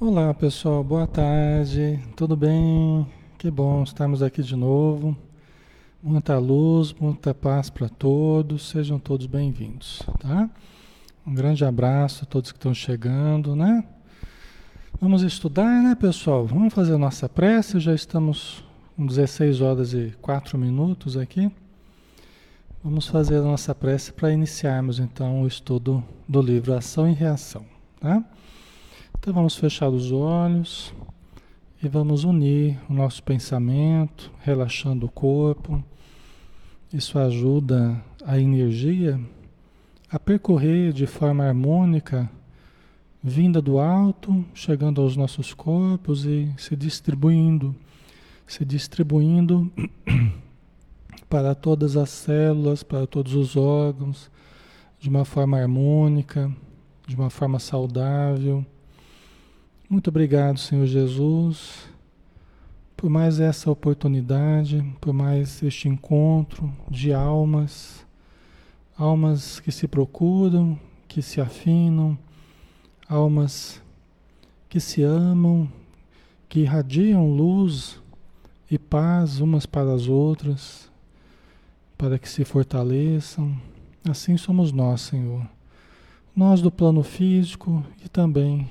Olá pessoal, boa tarde, tudo bem? Que bom estarmos aqui de novo. Muita luz, muita paz para todos, sejam todos bem-vindos, tá? Um grande abraço a todos que estão chegando, né? Vamos estudar, né, pessoal? Vamos fazer a nossa prece, já estamos com 16 horas e 4 minutos aqui. Vamos fazer a nossa prece para iniciarmos então o estudo do livro Ação e Reação, tá? Então vamos fechar os olhos e vamos unir o nosso pensamento, relaxando o corpo. Isso ajuda a energia a percorrer de forma harmônica, vinda do alto, chegando aos nossos corpos e se distribuindo, se distribuindo para todas as células, para todos os órgãos, de uma forma harmônica, de uma forma saudável muito obrigado, Senhor Jesus, por mais essa oportunidade, por mais este encontro de almas, almas que se procuram, que se afinam, almas que se amam, que irradiam luz e paz umas para as outras, para que se fortaleçam. Assim somos nós, Senhor. Nós do plano físico e também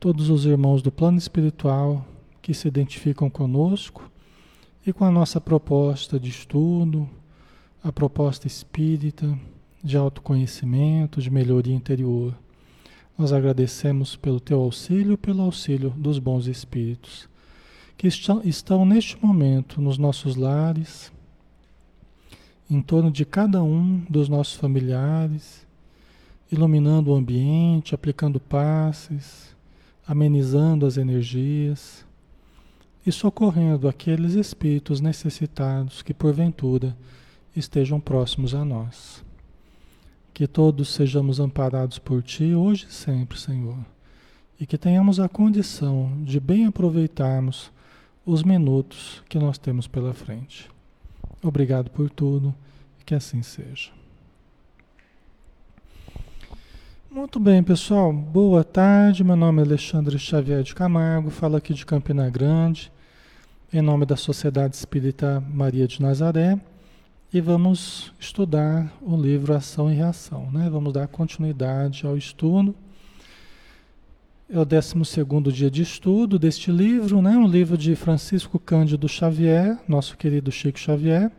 todos os irmãos do plano espiritual que se identificam conosco e com a nossa proposta de estudo, a proposta espírita de autoconhecimento, de melhoria interior. Nós agradecemos pelo teu auxílio e pelo auxílio dos bons espíritos que estão, estão neste momento nos nossos lares, em torno de cada um dos nossos familiares, iluminando o ambiente, aplicando passes, amenizando as energias e socorrendo aqueles espíritos necessitados que porventura estejam próximos a nós. Que todos sejamos amparados por Ti hoje e sempre, Senhor, e que tenhamos a condição de bem aproveitarmos os minutos que nós temos pela frente. Obrigado por tudo e que assim seja. Muito bem, pessoal. Boa tarde. Meu nome é Alexandre Xavier de Camargo, falo aqui de Campina Grande, em nome da Sociedade Espírita Maria de Nazaré, e vamos estudar o livro Ação e Reação, né? Vamos dar continuidade ao estudo. É o 12 dia de estudo deste livro, né? Um livro de Francisco Cândido Xavier, nosso querido Chico Xavier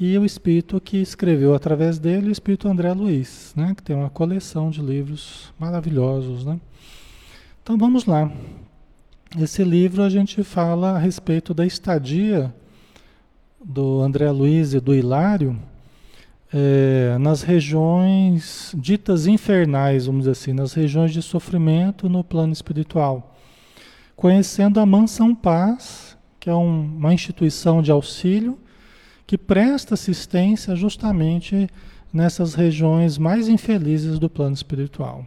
e o espírito que escreveu através dele, o espírito André Luiz, né, que tem uma coleção de livros maravilhosos. Né? Então vamos lá. Esse livro a gente fala a respeito da estadia do André Luiz e do Hilário é, nas regiões ditas infernais, vamos dizer assim, nas regiões de sofrimento no plano espiritual. Conhecendo a Mansão Paz, que é um, uma instituição de auxílio que presta assistência justamente nessas regiões mais infelizes do plano espiritual.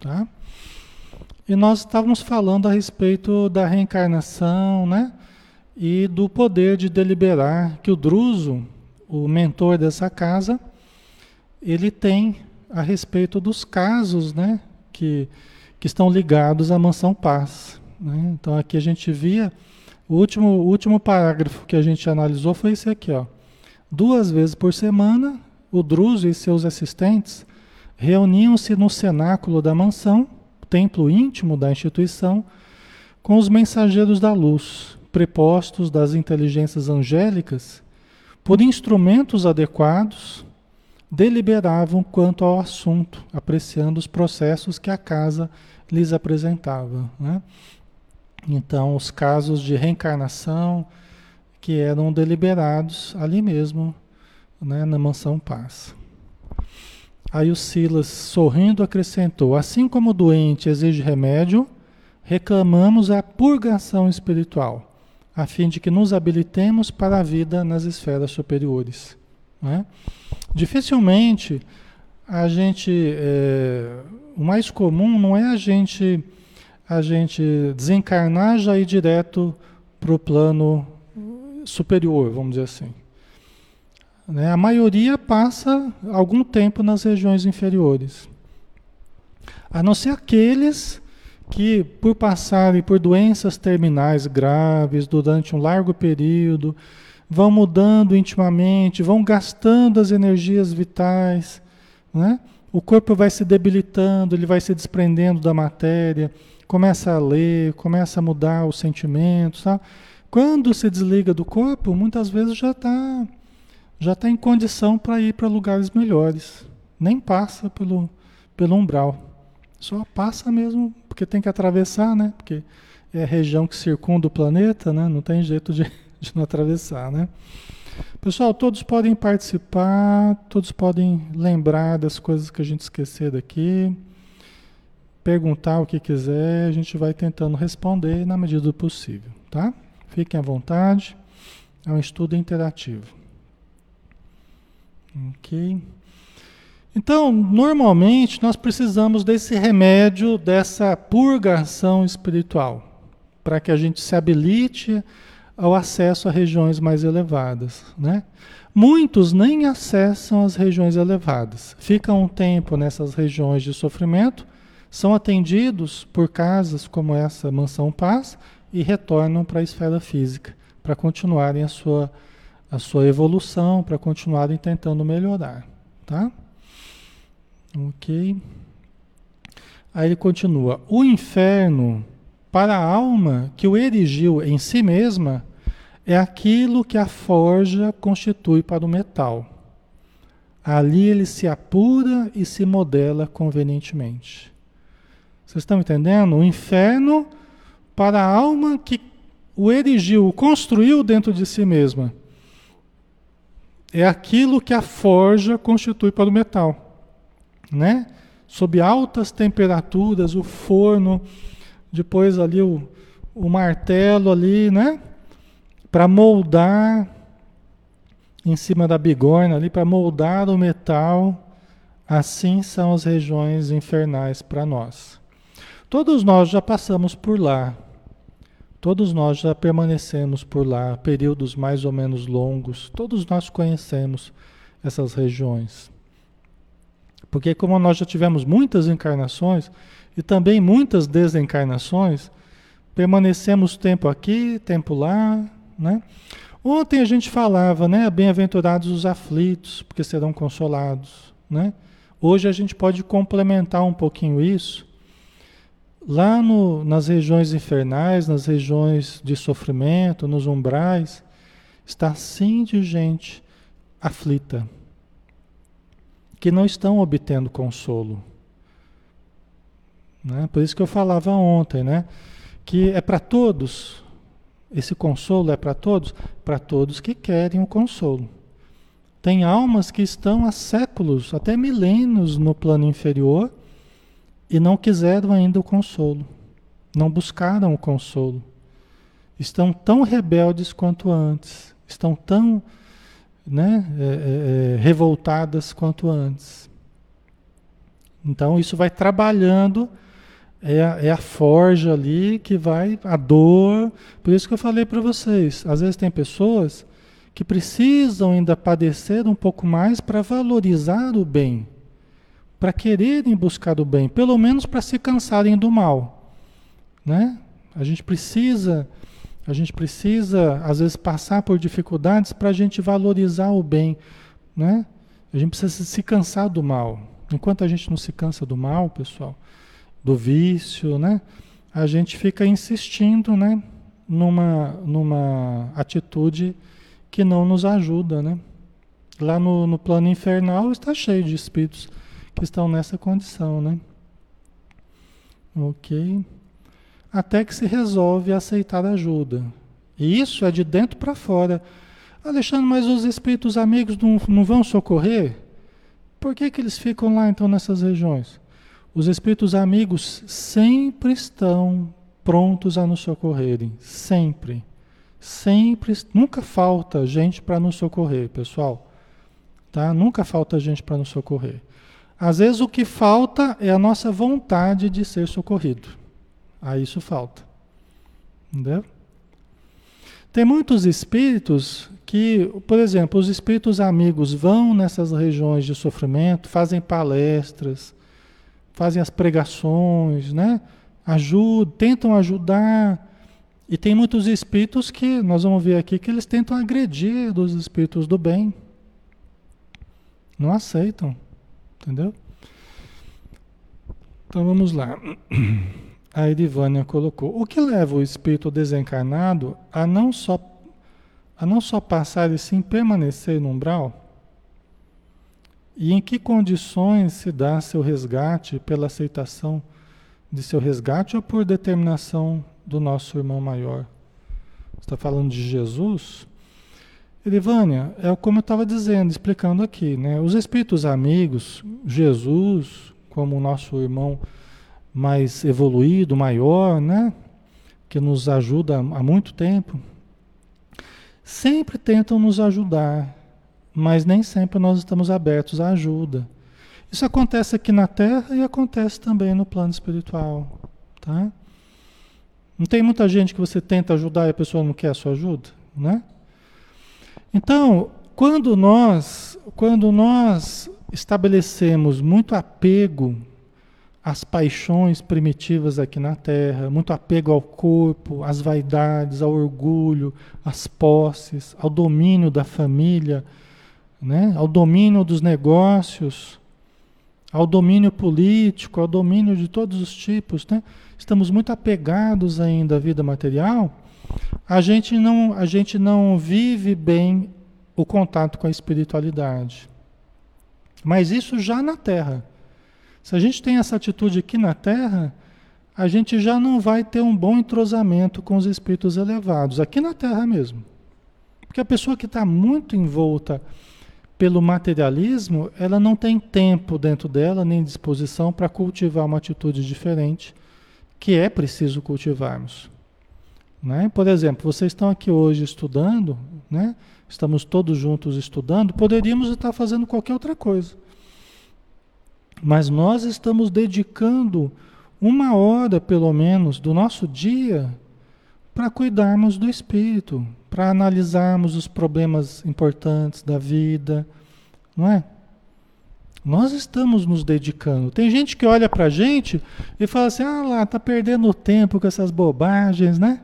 Tá? E nós estávamos falando a respeito da reencarnação, né? E do poder de deliberar que o Druso, o mentor dessa casa, ele tem a respeito dos casos, né? Que, que estão ligados à mansão paz. Né? Então aqui a gente via, o último, último parágrafo que a gente analisou foi esse aqui, ó. Duas vezes por semana, o Druso e seus assistentes reuniam-se no cenáculo da mansão, templo íntimo da instituição, com os mensageiros da luz, prepostos das inteligências angélicas, por instrumentos adequados, deliberavam quanto ao assunto, apreciando os processos que a casa lhes apresentava. Né? Então, os casos de reencarnação, que eram deliberados ali mesmo, né, na mansão Paz. Aí o Silas, sorrindo, acrescentou: Assim como o doente exige remédio, reclamamos a purgação espiritual, a fim de que nos habilitemos para a vida nas esferas superiores. Né? Dificilmente a gente. É, o mais comum não é a gente, a gente desencarnar já ir direto para o plano superior, vamos dizer assim. Né? A maioria passa algum tempo nas regiões inferiores. A não ser aqueles que por passarem por doenças terminais graves durante um largo período, vão mudando intimamente, vão gastando as energias vitais, né? O corpo vai se debilitando, ele vai se desprendendo da matéria, começa a ler, começa a mudar os sentimentos, tá? Quando se desliga do corpo, muitas vezes já está já tá em condição para ir para lugares melhores. Nem passa pelo, pelo umbral. Só passa mesmo porque tem que atravessar, né? Porque é a região que circunda o planeta, né? Não tem jeito de, de não atravessar, né? Pessoal, todos podem participar, todos podem lembrar das coisas que a gente esquecer daqui, perguntar o que quiser, a gente vai tentando responder na medida do possível, tá? Fiquem à vontade, é um estudo interativo. Ok. Então, normalmente nós precisamos desse remédio, dessa purgação espiritual, para que a gente se habilite ao acesso a regiões mais elevadas, né? Muitos nem acessam as regiões elevadas, ficam um tempo nessas regiões de sofrimento, são atendidos por casas como essa Mansão Paz e retornam para a esfera física para continuarem a sua, a sua evolução, para continuarem tentando melhorar, tá? Ok. Aí ele continua: o inferno, para a alma que o erigiu em si mesma, é aquilo que a forja constitui para o metal. Ali ele se apura e se modela convenientemente. Vocês estão entendendo? O inferno, para a alma que o erigiu, o construiu dentro de si mesma, é aquilo que a forja constitui para o metal né? Sob altas temperaturas, o forno, depois ali o, o martelo ali, né? Para moldar em cima da bigorna ali, para moldar o metal. Assim são as regiões infernais para nós. Todos nós já passamos por lá. Todos nós já permanecemos por lá, períodos mais ou menos longos. Todos nós conhecemos essas regiões. Porque como nós já tivemos muitas encarnações e também muitas desencarnações, permanecemos tempo aqui, tempo lá, né? Ontem a gente falava, né, bem-aventurados os aflitos, porque serão consolados, né? Hoje a gente pode complementar um pouquinho isso. Lá no, nas regiões infernais, nas regiões de sofrimento, nos umbrais, está sim de gente aflita que não estão obtendo consolo. Né? Por isso que eu falava ontem, né? que é para todos, esse consolo é para todos, para todos que querem o consolo. Tem almas que estão há séculos, até milênios no plano inferior e não quiseram ainda o consolo, não buscaram o consolo. Estão tão rebeldes quanto antes, estão tão né, é, é, é, revoltadas quanto antes. Então isso vai trabalhando, é a, é a forja ali que vai, a dor. Por isso que eu falei para vocês, às vezes tem pessoas que precisam ainda padecer um pouco mais para valorizar o bem, para quererem buscar o bem, pelo menos para se cansarem do mal. Né? A gente precisa a gente precisa, às vezes, passar por dificuldades para a gente valorizar o bem. Né? A gente precisa se cansar do mal. Enquanto a gente não se cansa do mal, pessoal, do vício, né? a gente fica insistindo né? numa, numa atitude que não nos ajuda. Né? Lá no, no plano infernal está cheio de espíritos que estão nessa condição. Né? Ok até que se resolve aceitar ajuda. E isso é de dentro para fora. Alexandre, mas os espíritos amigos não, não vão socorrer? Por que, que eles ficam lá então nessas regiões? Os espíritos amigos sempre estão prontos a nos socorrerem. Sempre. Sempre. Nunca falta gente para nos socorrer, pessoal. Tá? Nunca falta gente para nos socorrer. Às vezes o que falta é a nossa vontade de ser socorrido. Aí isso falta. Entendeu? Tem muitos espíritos que, por exemplo, os espíritos amigos vão nessas regiões de sofrimento, fazem palestras, fazem as pregações, né? ajudam, tentam ajudar. E tem muitos espíritos que, nós vamos ver aqui, que eles tentam agredir dos espíritos do bem. Não aceitam. Entendeu? Então vamos lá. A Edivânia colocou: o que leva o espírito desencarnado a não só a não só passar e sim permanecer no umbral? E em que condições se dá seu resgate pela aceitação de seu resgate ou por determinação do nosso irmão maior? Está falando de Jesus? Edivânia, é como eu estava dizendo, explicando aqui, né? Os espíritos amigos, Jesus, como nosso irmão mais evoluído, maior, né? Que nos ajuda há muito tempo, sempre tentam nos ajudar, mas nem sempre nós estamos abertos à ajuda. Isso acontece aqui na Terra e acontece também no plano espiritual, tá? Não tem muita gente que você tenta ajudar e a pessoa não quer a sua ajuda, né? Então, quando nós, quando nós estabelecemos muito apego às paixões primitivas aqui na Terra, muito apego ao corpo, às vaidades, ao orgulho, às posses, ao domínio da família, né? ao domínio dos negócios, ao domínio político, ao domínio de todos os tipos. Né? Estamos muito apegados ainda à vida material. A gente não, a gente não vive bem o contato com a espiritualidade. Mas isso já na Terra. Se a gente tem essa atitude aqui na Terra, a gente já não vai ter um bom entrosamento com os espíritos elevados, aqui na Terra mesmo. Porque a pessoa que está muito envolta pelo materialismo, ela não tem tempo dentro dela, nem disposição para cultivar uma atitude diferente, que é preciso cultivarmos. Né? Por exemplo, vocês estão aqui hoje estudando, né? estamos todos juntos estudando, poderíamos estar fazendo qualquer outra coisa. Mas nós estamos dedicando uma hora, pelo menos, do nosso dia para cuidarmos do espírito, para analisarmos os problemas importantes da vida, não é? Nós estamos nos dedicando. Tem gente que olha para a gente e fala assim: ah lá, tá perdendo tempo com essas bobagens, né?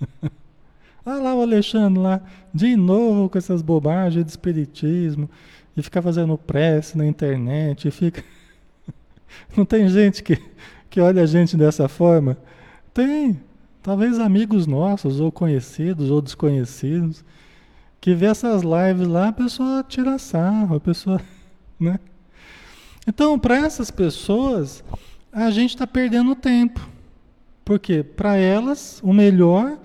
ah lá o Alexandre lá, de novo com essas bobagens de espiritismo, e fica fazendo prece na internet, e fica. Não tem gente que, que olha a gente dessa forma? Tem. Talvez amigos nossos, ou conhecidos, ou desconhecidos, que vê essas lives lá, a pessoa tira sarro, a pessoa. Né? Então, para essas pessoas, a gente está perdendo tempo. Porque para elas, o melhor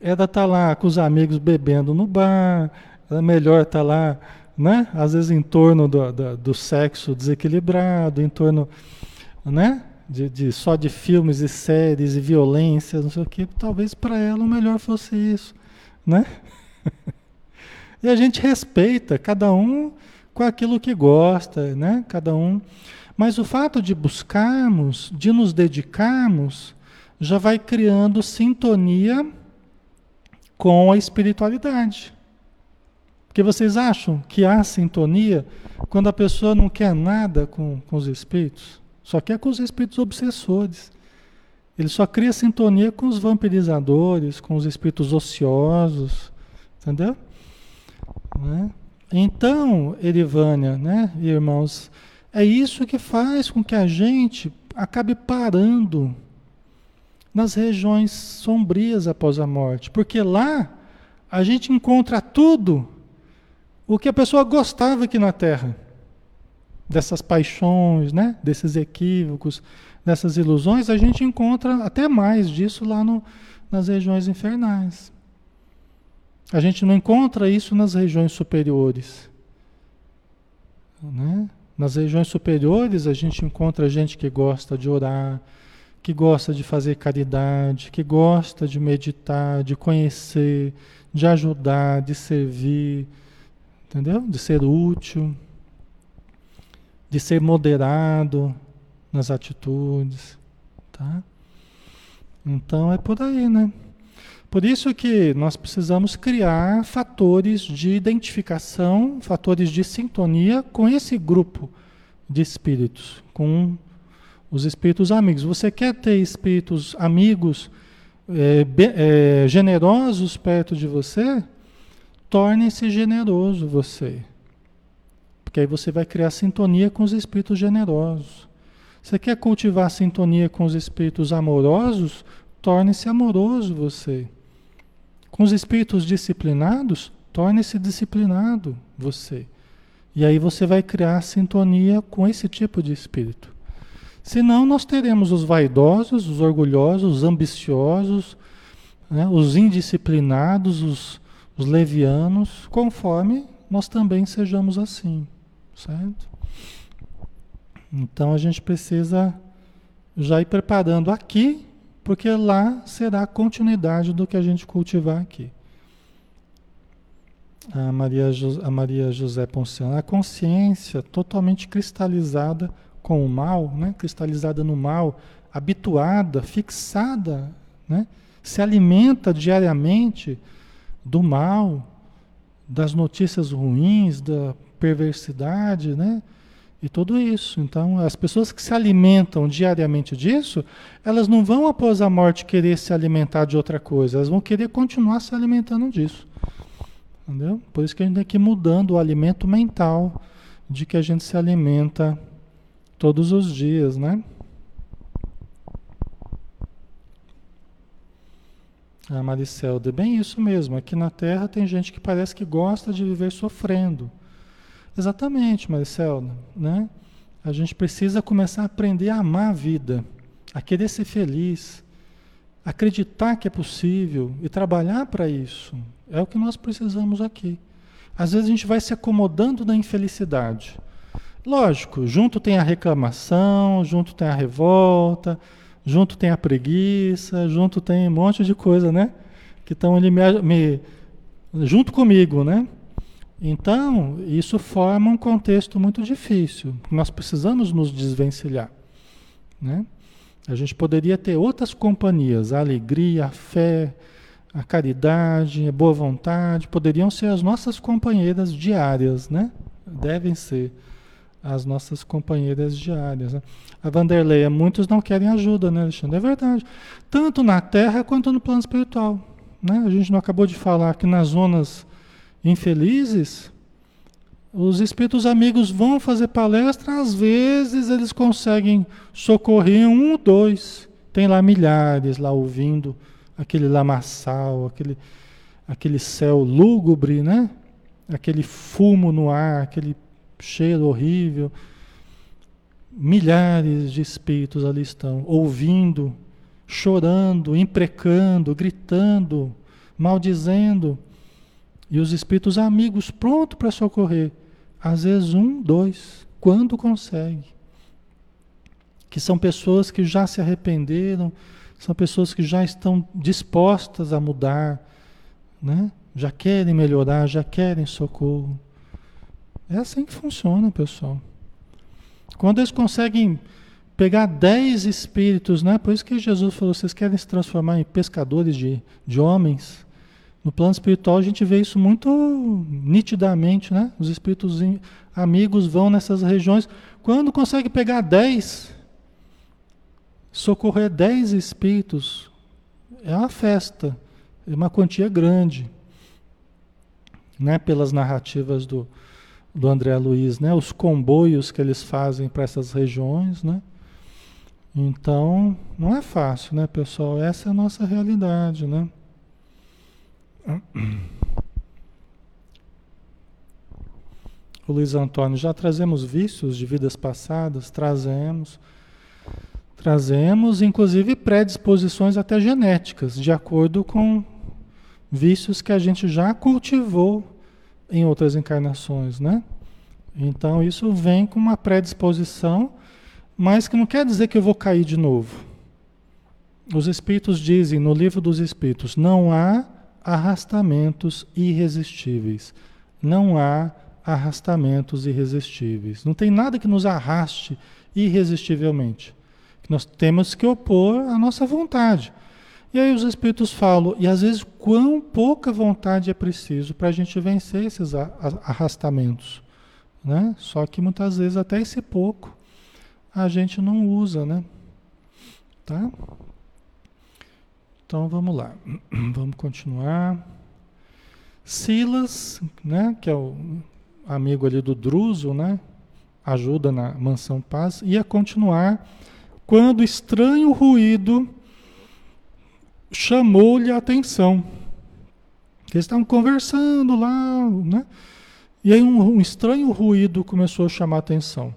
era estar tá lá com os amigos bebendo no bar, é melhor estar tá lá né? Às vezes em torno do, do, do sexo desequilibrado, em torno, né? De, de, só de filmes e séries e violência, não sei o que, talvez para ela o melhor fosse isso, né? e a gente respeita cada um com aquilo que gosta, né? Cada um. Mas o fato de buscarmos, de nos dedicarmos, já vai criando sintonia com a espiritualidade. Porque vocês acham que há sintonia quando a pessoa não quer nada com, com os espíritos? Só quer com os espíritos obsessores. Ele só cria sintonia com os vampirizadores, com os espíritos ociosos. Entendeu? Né? Então, Erivânia, né, irmãos, é isso que faz com que a gente acabe parando nas regiões sombrias após a morte. Porque lá a gente encontra tudo o que a pessoa gostava aqui na Terra. Dessas paixões, né? desses equívocos, dessas ilusões, a gente encontra até mais disso lá no, nas regiões infernais. A gente não encontra isso nas regiões superiores. Né? Nas regiões superiores, a gente encontra gente que gosta de orar, que gosta de fazer caridade, que gosta de meditar, de conhecer, de ajudar, de servir entendeu? De ser útil, de ser moderado nas atitudes, tá? Então é por aí, né? Por isso que nós precisamos criar fatores de identificação, fatores de sintonia com esse grupo de espíritos, com Os espíritos amigos. Você quer ter espíritos amigos é, é, generosos perto de você? Torne-se generoso você. Porque aí você vai criar sintonia com os espíritos generosos. Você quer cultivar sintonia com os espíritos amorosos? Torne-se amoroso você. Com os espíritos disciplinados, torne-se disciplinado você. E aí você vai criar sintonia com esse tipo de espírito. Senão nós teremos os vaidosos, os orgulhosos, os ambiciosos, né, os indisciplinados, os, os levianos, conforme nós também sejamos assim, certo? Então a gente precisa já ir preparando aqui, porque lá será a continuidade do que a gente cultivar aqui. A Maria, a Maria José Ponciano, a consciência totalmente cristalizada com o mal, né? cristalizada no mal, habituada, fixada, né? se alimenta diariamente do mal, das notícias ruins, da perversidade, né? E tudo isso. Então, as pessoas que se alimentam diariamente disso, elas não vão após a morte querer se alimentar de outra coisa, elas vão querer continuar se alimentando disso. Entendeu? Por isso que a gente tem que ir mudando o alimento mental de que a gente se alimenta todos os dias, né? Ah, Maricelda, bem isso mesmo. Aqui na Terra tem gente que parece que gosta de viver sofrendo. Exatamente, Maricelda, né? A gente precisa começar a aprender a amar a vida, a querer ser feliz, acreditar que é possível e trabalhar para isso. É o que nós precisamos aqui. Às vezes a gente vai se acomodando na infelicidade. Lógico, junto tem a reclamação, junto tem a revolta, junto tem a preguiça, junto tem um monte de coisa, né? Que estão ali me, me, junto comigo, né? Então, isso forma um contexto muito difícil. Nós precisamos nos desvencilhar, né? A gente poderia ter outras companhias, a alegria, a fé, a caridade, a boa vontade, poderiam ser as nossas companheiras diárias, né? Devem ser as nossas companheiras diárias. Né? A Vanderleia, muitos não querem ajuda, né, Alexandre? É verdade. Tanto na Terra quanto no plano espiritual. Né? A gente não acabou de falar que nas zonas infelizes, os espíritos amigos vão fazer palestra, às vezes eles conseguem socorrer um ou dois. Tem lá milhares lá ouvindo aquele lamaçal, aquele, aquele céu lúgubre, né? Aquele fumo no ar, aquele cheiro horrível. Milhares de espíritos ali estão, ouvindo, chorando, imprecando, gritando, maldizendo. E os espíritos amigos prontos para socorrer. Às vezes um, dois, quando consegue. Que são pessoas que já se arrependeram, são pessoas que já estão dispostas a mudar, né? já querem melhorar, já querem socorro. É assim que funciona, pessoal. Quando eles conseguem pegar dez espíritos, né? Por isso que Jesus falou: vocês querem se transformar em pescadores de, de homens? No plano espiritual a gente vê isso muito nitidamente, né? Os espíritos amigos vão nessas regiões. Quando consegue pegar dez, socorrer dez espíritos, é uma festa, é uma quantia grande, né? Pelas narrativas do, do André Luiz, né? Os comboios que eles fazem para essas regiões, né? Então, não é fácil, né, pessoal? Essa é a nossa realidade, né? O Luiz Antônio, já trazemos vícios de vidas passadas? Trazemos. Trazemos, inclusive, predisposições até genéticas, de acordo com vícios que a gente já cultivou em outras encarnações, né? Então isso vem com uma predisposição, mas que não quer dizer que eu vou cair de novo. Os espíritos dizem no livro dos espíritos: não há arrastamentos irresistíveis. Não há arrastamentos irresistíveis. Não tem nada que nos arraste irresistivelmente. Nós temos que opor a nossa vontade. E aí os espíritos falam, e às vezes quão pouca vontade é preciso para a gente vencer esses arrastamentos. Né? Só que muitas vezes até esse pouco a gente não usa, né? Tá? Então vamos lá. Vamos continuar. Silas, né, que é o amigo ali do Druso, né? Ajuda na mansão paz, ia continuar quando estranho ruído chamou-lhe a atenção. Eles estavam conversando lá, né? E aí um, um, estranho ruído começou a chamar a atenção.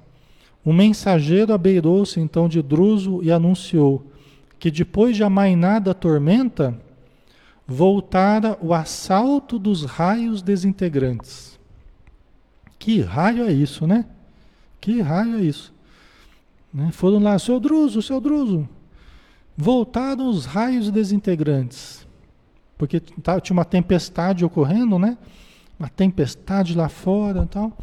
Um mensageiro abeirou-se então de Druso e anunciou que depois de amainada tormenta, voltara o assalto dos raios desintegrantes. Que raio é isso, né? Que raio é isso? Né? Foram lá, seu Druso, seu Druso. Voltaram os raios desintegrantes. Porque tá, tinha uma tempestade ocorrendo, né? Uma tempestade lá fora e tal.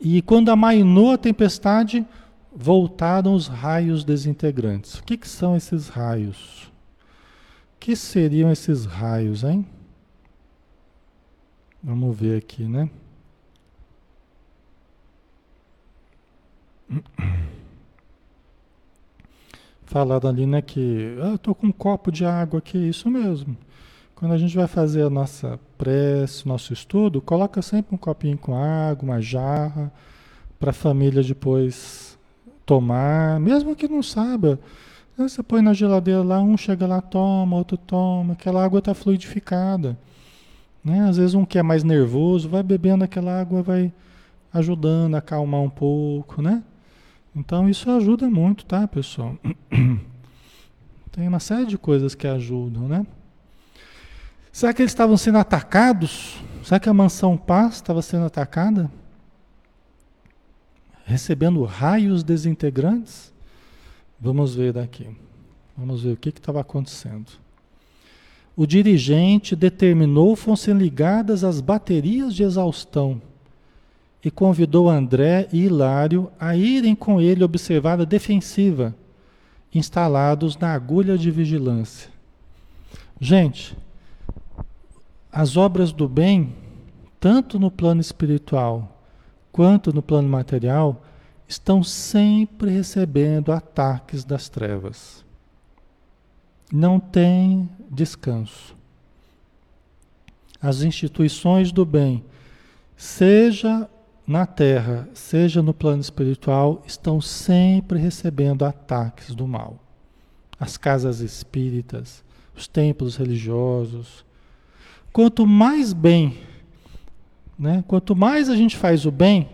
E quando amainou a tempestade, voltaram os raios desintegrantes. O que, que são esses raios? O que seriam esses raios, hein? Vamos ver aqui, né? Falaram ali, né, que ah, eu tô com um copo de água aqui, isso mesmo. Quando a gente vai fazer a nossa prece, nosso estudo, coloca sempre um copinho com água, uma jarra, para a família depois tomar, mesmo que não saiba. Você põe na geladeira lá, um chega lá, toma, outro toma, aquela água está fluidificada. Né? Às vezes um que é mais nervoso, vai bebendo aquela água, vai ajudando a acalmar um pouco, né? Então isso ajuda muito, tá, pessoal? Tem uma série de coisas que ajudam, né? Será que eles estavam sendo atacados? Será que a mansão Paz estava sendo atacada? Recebendo raios desintegrantes? Vamos ver daqui. Vamos ver o que estava acontecendo. O dirigente determinou fossem ligadas as baterias de exaustão e convidou André e Hilário a irem com ele observar a defensiva, instalados na agulha de vigilância. Gente, as obras do bem, tanto no plano espiritual quanto no plano material, estão sempre recebendo ataques das trevas. Não tem descanso. As instituições do bem, seja na Terra, seja no plano espiritual, estão sempre recebendo ataques do mal. As casas espíritas, os templos religiosos. Quanto mais bem, né, quanto mais a gente faz o bem,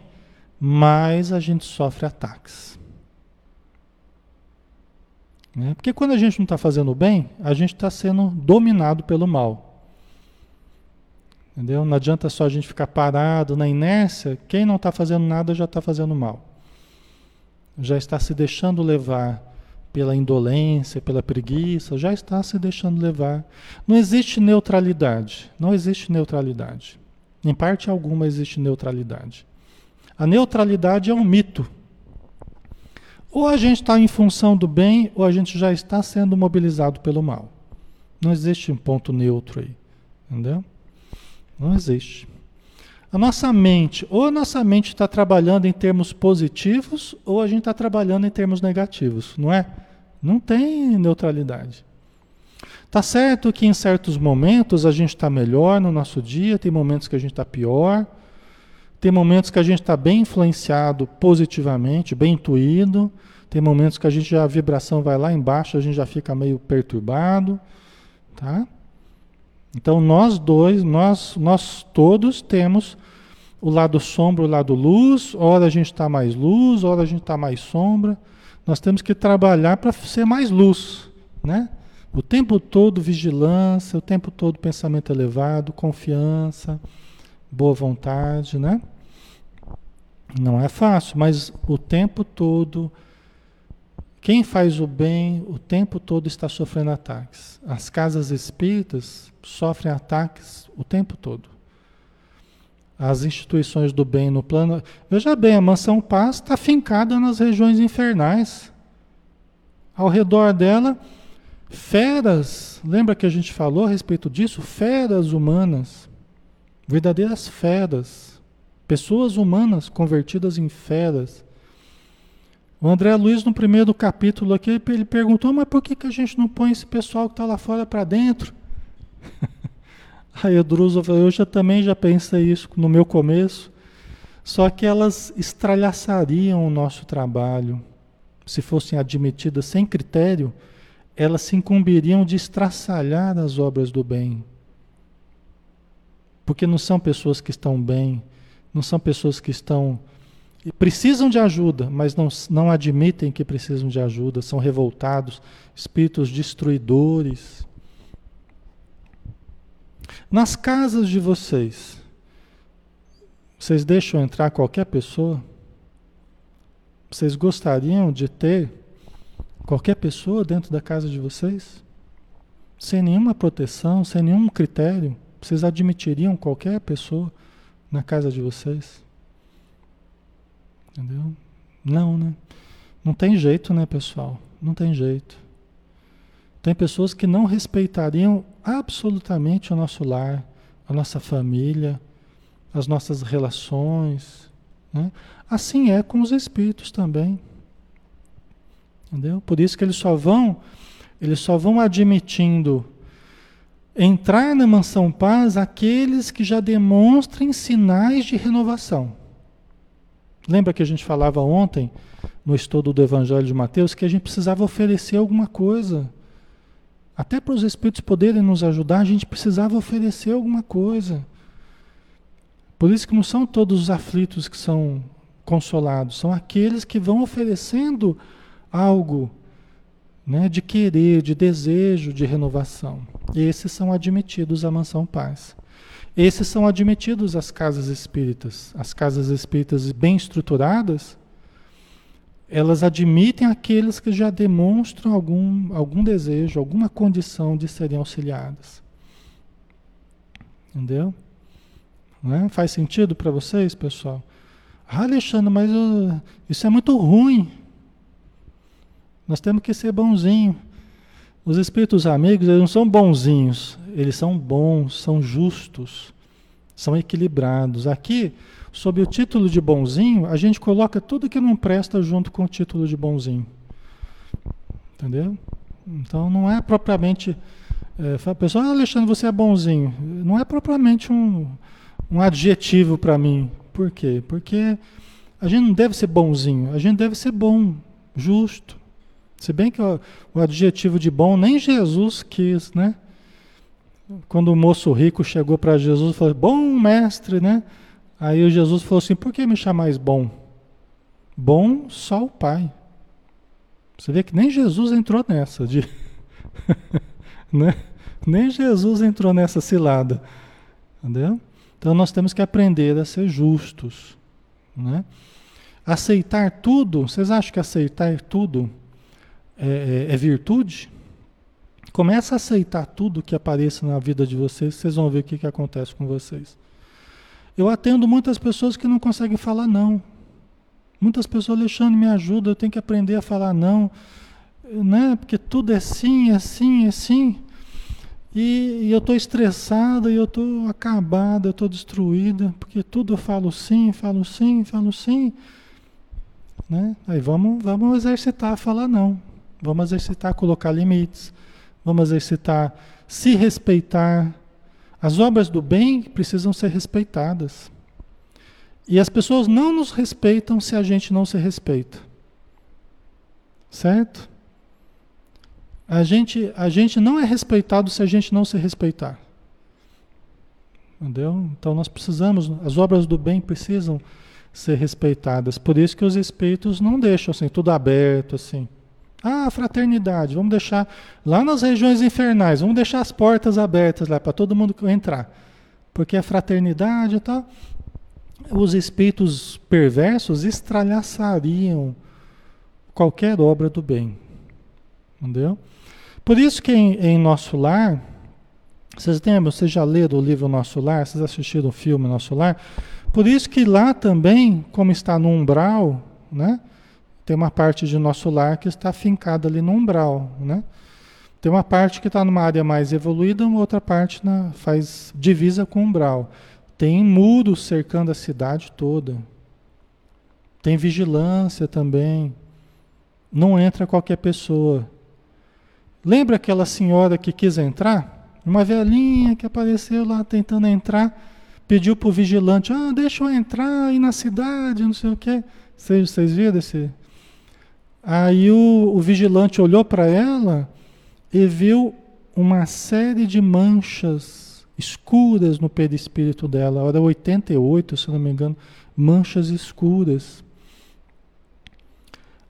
mais a gente sofre ataques. Né? Porque quando a gente não está fazendo o bem, a gente está sendo dominado pelo mal. Entendeu? Não adianta só a gente ficar parado na inércia. Quem não está fazendo nada já está fazendo mal. Já está se deixando levar pela indolência, pela preguiça, já está se deixando levar. Não existe neutralidade. Não existe neutralidade. Em parte alguma existe neutralidade. A neutralidade é um mito. Ou a gente está em função do bem, ou a gente já está sendo mobilizado pelo mal. Não existe um ponto neutro aí. Entendeu? Não existe. A nossa mente, ou a nossa mente está trabalhando em termos positivos, ou a gente está trabalhando em termos negativos, não é? Não tem neutralidade. Tá certo que em certos momentos a gente está melhor no nosso dia, tem momentos que a gente está pior, tem momentos que a gente está bem influenciado positivamente, bem intuído, tem momentos que a gente já a vibração vai lá embaixo, a gente já fica meio perturbado, tá? Então nós dois, nós, nós todos temos o lado sombra, o lado luz, ora a gente está mais luz, ora a gente está mais sombra. Nós temos que trabalhar para ser mais luz, né? O tempo todo vigilância, o tempo todo pensamento elevado, confiança, boa vontade, né? Não é fácil, mas o tempo todo quem faz o bem o tempo todo está sofrendo ataques. As casas espíritas sofrem ataques o tempo todo. As instituições do bem no plano. Veja bem, a mansão paz está fincada nas regiões infernais. Ao redor dela, feras. Lembra que a gente falou a respeito disso? Feras humanas. Verdadeiras feras. Pessoas humanas convertidas em feras O André Luiz, no primeiro capítulo aqui, ele perguntou, mas por que, que a gente não põe esse pessoal que está lá fora para dentro? Aí o Druso falou, eu já também já pensei isso no meu começo, só que elas estralhaçariam o nosso trabalho. Se fossem admitidas sem critério, elas se incumbiriam de estraçalhar as obras do bem. Porque não são pessoas que estão bem, não são pessoas que estão precisam de ajuda, mas não, não admitem que precisam de ajuda, são revoltados, espíritos destruidores. Nas casas de vocês, vocês deixam entrar qualquer pessoa? Vocês gostariam de ter qualquer pessoa dentro da casa de vocês? Sem nenhuma proteção, sem nenhum critério? Vocês admitiriam qualquer pessoa na casa de vocês? Entendeu? Não, né? Não tem jeito, né, pessoal? Não tem jeito. Tem pessoas que não respeitariam absolutamente o nosso lar, a nossa família, as nossas relações. Né? Assim é com os espíritos também. Entendeu? Por isso que eles só vão, eles só vão admitindo entrar na mansão paz aqueles que já demonstrem sinais de renovação. Lembra que a gente falava ontem, no estudo do Evangelho de Mateus, que a gente precisava oferecer alguma coisa. Até para os Espíritos poderem nos ajudar, a gente precisava oferecer alguma coisa. Por isso que não são todos os aflitos que são consolados, são aqueles que vão oferecendo algo né, de querer, de desejo, de renovação. E esses são admitidos à mansão paz. Esses são admitidos às casas espíritas. As casas espíritas bem estruturadas, elas admitem aqueles que já demonstram algum, algum desejo, alguma condição de serem auxiliadas. Entendeu? É? Faz sentido para vocês, pessoal? Ah, Alexandre, mas uh, isso é muito ruim. Nós temos que ser bonzinho. Os espíritos amigos, eles não são bonzinhos, eles são bons, são justos, são equilibrados. Aqui, sob o título de bonzinho, a gente coloca tudo que não presta junto com o título de bonzinho. Entendeu? Então não é propriamente. É, a pessoa, ah, Alexandre, você é bonzinho. Não é propriamente um, um adjetivo para mim. Por quê? Porque a gente não deve ser bonzinho, a gente deve ser bom, justo. Se bem que o, o adjetivo de bom nem Jesus quis, né? Quando o moço rico chegou para Jesus e falou, bom mestre, né? Aí o Jesus falou assim, por que me chamais bom? Bom só o Pai. Você vê que nem Jesus entrou nessa de. né? Nem Jesus entrou nessa cilada. Entendeu? Então nós temos que aprender a ser justos. Né? Aceitar tudo, vocês acham que aceitar tudo é, é, é virtude? Começa a aceitar tudo que apareça na vida de vocês, vocês vão ver o que, que acontece com vocês. Eu atendo muitas pessoas que não conseguem falar não. Muitas pessoas, Alexandre, me ajuda, eu tenho que aprender a falar não. Né? Porque tudo é sim, é sim, é sim. E, e eu estou estressada, eu estou acabada, eu estou destruída, porque tudo eu falo sim, falo sim, falo sim. Né? Aí vamos, vamos exercitar falar não. Vamos exercitar colocar limites. Vamos exercitar se respeitar. As obras do bem precisam ser respeitadas. E as pessoas não nos respeitam se a gente não se respeita. Certo? A gente, a gente não é respeitado se a gente não se respeitar. Entendeu? Então nós precisamos, as obras do bem precisam ser respeitadas. Por isso que os espíritos não deixam assim tudo aberto assim. Ah, fraternidade, vamos deixar lá nas regiões infernais, vamos deixar as portas abertas lá para todo mundo entrar. Porque a fraternidade e tal, os espíritos perversos estralhaçariam qualquer obra do bem. Entendeu? Por isso que em, em Nosso Lar, vocês lembram, vocês já leram o livro Nosso Lar, vocês assistiram o filme Nosso Lar? Por isso que lá também, como está no umbral, né? Tem uma parte de Nosso Lar que está fincada ali no umbral, né? Tem uma parte que está numa área mais evoluída, uma outra parte na, faz divisa com umbral. Tem muros cercando a cidade toda. Tem vigilância também. não entra qualquer pessoa. Lembra aquela senhora que quis entrar? Uma velhinha que apareceu lá tentando entrar, pediu para o vigilante: Ah, deixa eu entrar aí na cidade, não sei o quê. Vocês, vocês viram esse? Aí o, o vigilante olhou para ela e viu uma série de manchas escuras no perispírito dela. Era 88, se não me engano, manchas escuras.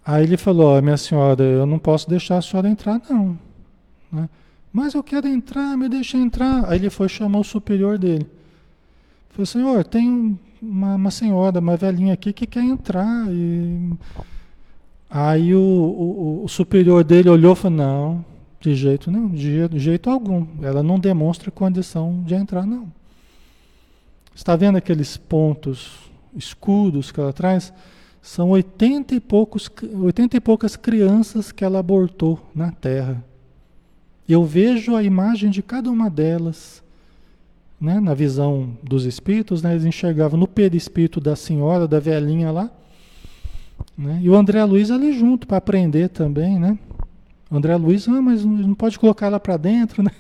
Aí ele falou: oh, minha senhora, eu não posso deixar a senhora entrar, não. Né? Mas eu quero entrar, me deixa entrar. Aí ele foi chamar o superior dele. Falou: Senhor, tem uma, uma senhora, uma velhinha aqui que quer entrar. E... Aí o, o, o superior dele olhou e falou: Não, de jeito nenhum, de, de jeito algum. Ela não demonstra condição de entrar, não. Está vendo aqueles pontos escuros que ela traz? São 80 e, poucos, 80 e poucas crianças que ela abortou na Terra. Eu vejo a imagem de cada uma delas, né, na visão dos espíritos, né, eles enxergavam no perispírito da senhora, da velhinha lá, né, e o André Luiz ali junto para aprender também, né? O André Luiz, ah, mas não pode colocar ela para dentro, né?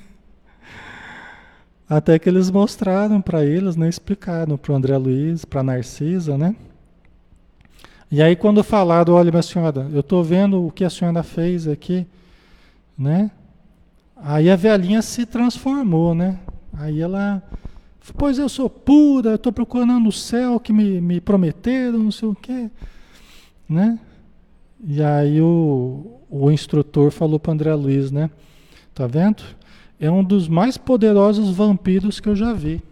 Até que eles mostraram para eles, né, explicaram para o André Luiz, para Narcisa, né? E aí quando falaram, olha minha senhora, eu estou vendo o que a senhora fez aqui, né? Aí a velhinha se transformou, né? Aí ela, pois eu sou pura, estou procurando o céu que me, me prometeram, não sei o quê, né? E aí o, o instrutor falou para André Luiz, né? Tá vendo? É um dos mais poderosos vampiros que eu já vi.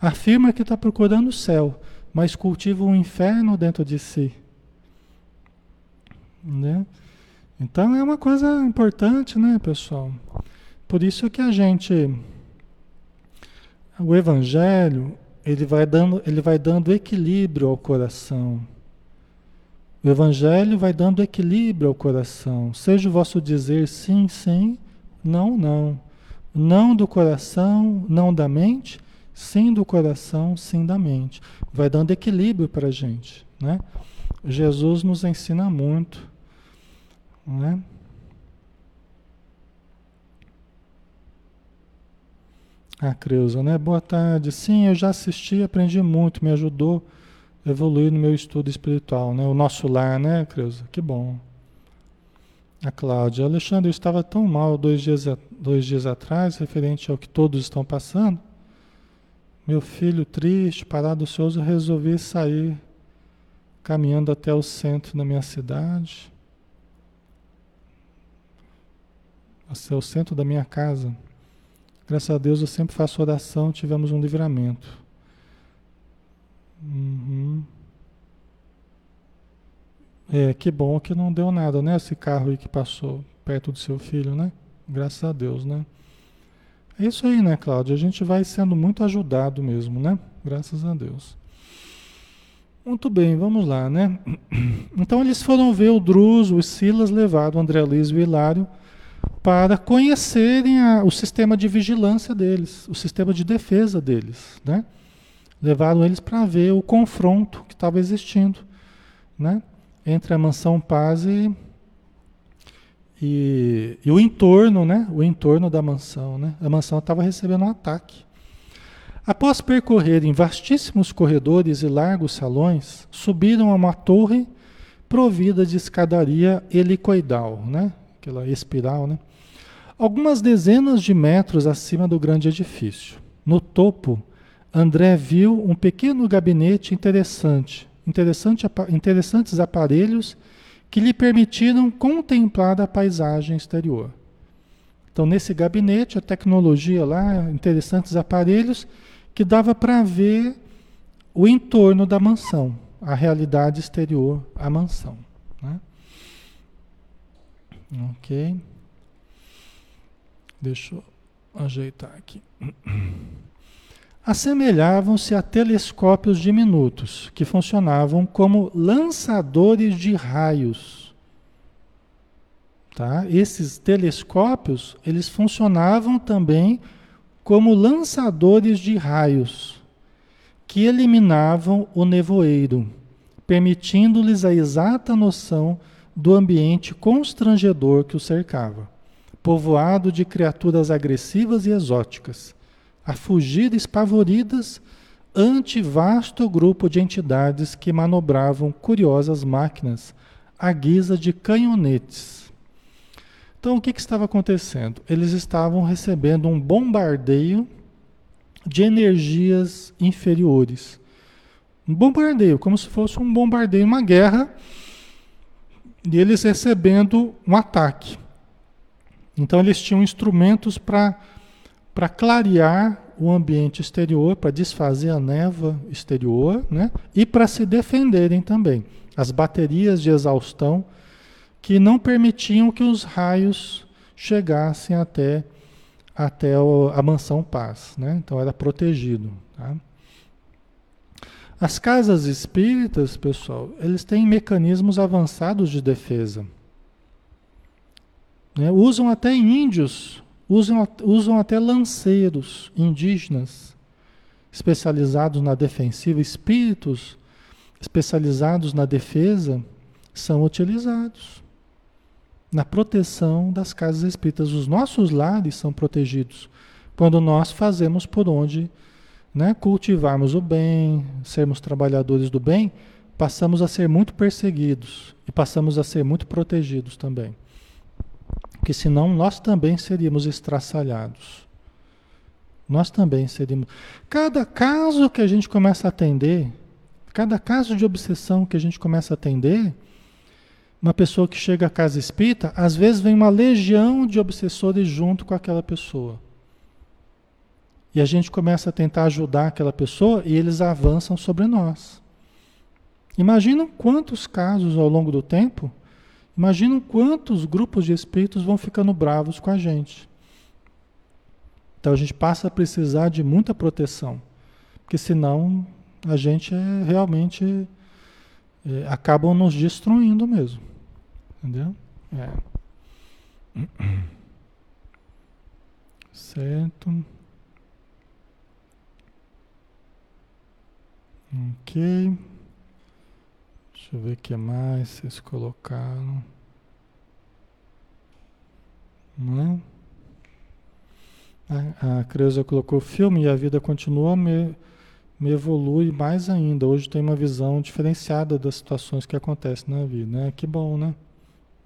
Afirma que está procurando o céu, mas cultiva um inferno dentro de si. Né? Então é uma coisa importante, né, pessoal? Por isso que a gente o evangelho, ele vai dando, ele vai dando equilíbrio ao coração. O evangelho vai dando equilíbrio ao coração. Seja o vosso dizer sim, sim, não, não. Não do coração, não da mente, sim do coração, sim da mente. Vai dando equilíbrio para a gente. Né? Jesus nos ensina muito. Né? A Creuza, né? Boa tarde. Sim, eu já assisti, aprendi muito, me ajudou evoluir no meu estudo espiritual, né? O nosso lar, né, Creuza? Que bom. A Cláudia. Alexandre, eu estava tão mal dois dias, dois dias atrás, referente ao que todos estão passando. Meu filho triste, parado ocioso, resolvi sair caminhando até o centro da minha cidade. Até o centro da minha casa. Graças a Deus eu sempre faço oração, tivemos um livramento. Uhum. É, que bom que não deu nada, né? Esse carro aí que passou perto do seu filho, né? Graças a Deus, né? É isso aí, né, Cláudia? A gente vai sendo muito ajudado mesmo, né? Graças a Deus. Muito bem, vamos lá, né? Então eles foram ver o Druso, o Silas levaram o André Luiz e o Hilário para conhecerem a, o sistema de vigilância deles, o sistema de defesa deles, né? Levaram eles para ver o confronto que estava existindo, né? Entre a mansão Paz e, e, e, o entorno, né? O entorno da mansão, né? A mansão estava recebendo um ataque. Após percorrerem vastíssimos corredores e largos salões, subiram a uma torre provida de escadaria helicoidal, né? Aquela espiral, né? Algumas dezenas de metros acima do grande edifício. No topo, André viu um pequeno gabinete interessante, interessante interessantes aparelhos que lhe permitiram contemplar a paisagem exterior. Então, nesse gabinete, a tecnologia lá, interessantes aparelhos que dava para ver o entorno da mansão, a realidade exterior à mansão. Né? Ok. Deixa eu ajeitar aqui. Assemelhavam-se a telescópios diminutos que funcionavam como lançadores de raios. Tá? Esses telescópios, eles funcionavam também como lançadores de raios que eliminavam o nevoeiro, permitindo-lhes a exata noção do ambiente constrangedor que o cercava, povoado de criaturas agressivas e exóticas, a fugir espavoridas ante vasto grupo de entidades que manobravam curiosas máquinas à guisa de canhonetes. Então, o que, que estava acontecendo? Eles estavam recebendo um bombardeio de energias inferiores. Um bombardeio, como se fosse um bombardeio, uma guerra, e eles recebendo um ataque. Então, eles tinham instrumentos para clarear o ambiente exterior, para desfazer a névoa exterior, né? e para se defenderem também. As baterias de exaustão que não permitiam que os raios chegassem até, até a mansão paz. Né? Então era protegido. Tá? As casas espíritas, pessoal, eles têm mecanismos avançados de defesa. Né? Usam até índios Usam, usam até lanceiros indígenas especializados na defensiva, espíritos especializados na defesa são utilizados na proteção das casas espíritas. Os nossos lares são protegidos quando nós fazemos por onde né, cultivarmos o bem, sermos trabalhadores do bem, passamos a ser muito perseguidos e passamos a ser muito protegidos também porque senão nós também seríamos estraçalhados. Nós também seríamos. Cada caso que a gente começa a atender, cada caso de obsessão que a gente começa a atender, uma pessoa que chega à casa espírita, às vezes vem uma legião de obsessores junto com aquela pessoa. E a gente começa a tentar ajudar aquela pessoa e eles avançam sobre nós. Imaginam quantos casos ao longo do tempo Imaginam quantos grupos de espíritos vão ficando bravos com a gente. Então a gente passa a precisar de muita proteção, porque senão a gente é, realmente é, acabam nos destruindo mesmo. Entendeu? É. Certo. Ok. Deixa eu ver o que mais vocês colocaram. Não é? A, a Creuza colocou filme e a vida continua, me, me evolui mais ainda. Hoje tem uma visão diferenciada das situações que acontecem na vida. Né? Que bom, né?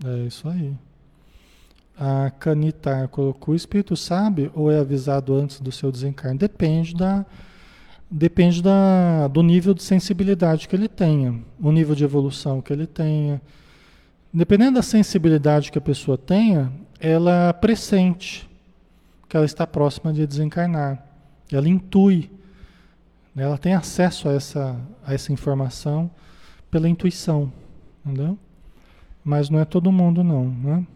É isso aí. A Canitar colocou: o espírito sabe ou é avisado antes do seu desencarne? Depende da depende da, do nível de sensibilidade que ele tenha, o nível de evolução que ele tenha. Dependendo da sensibilidade que a pessoa tenha, ela pressente que ela está próxima de desencarnar. Ela intui, né? ela tem acesso a essa, a essa informação pela intuição, entendeu? Mas não é todo mundo não, né?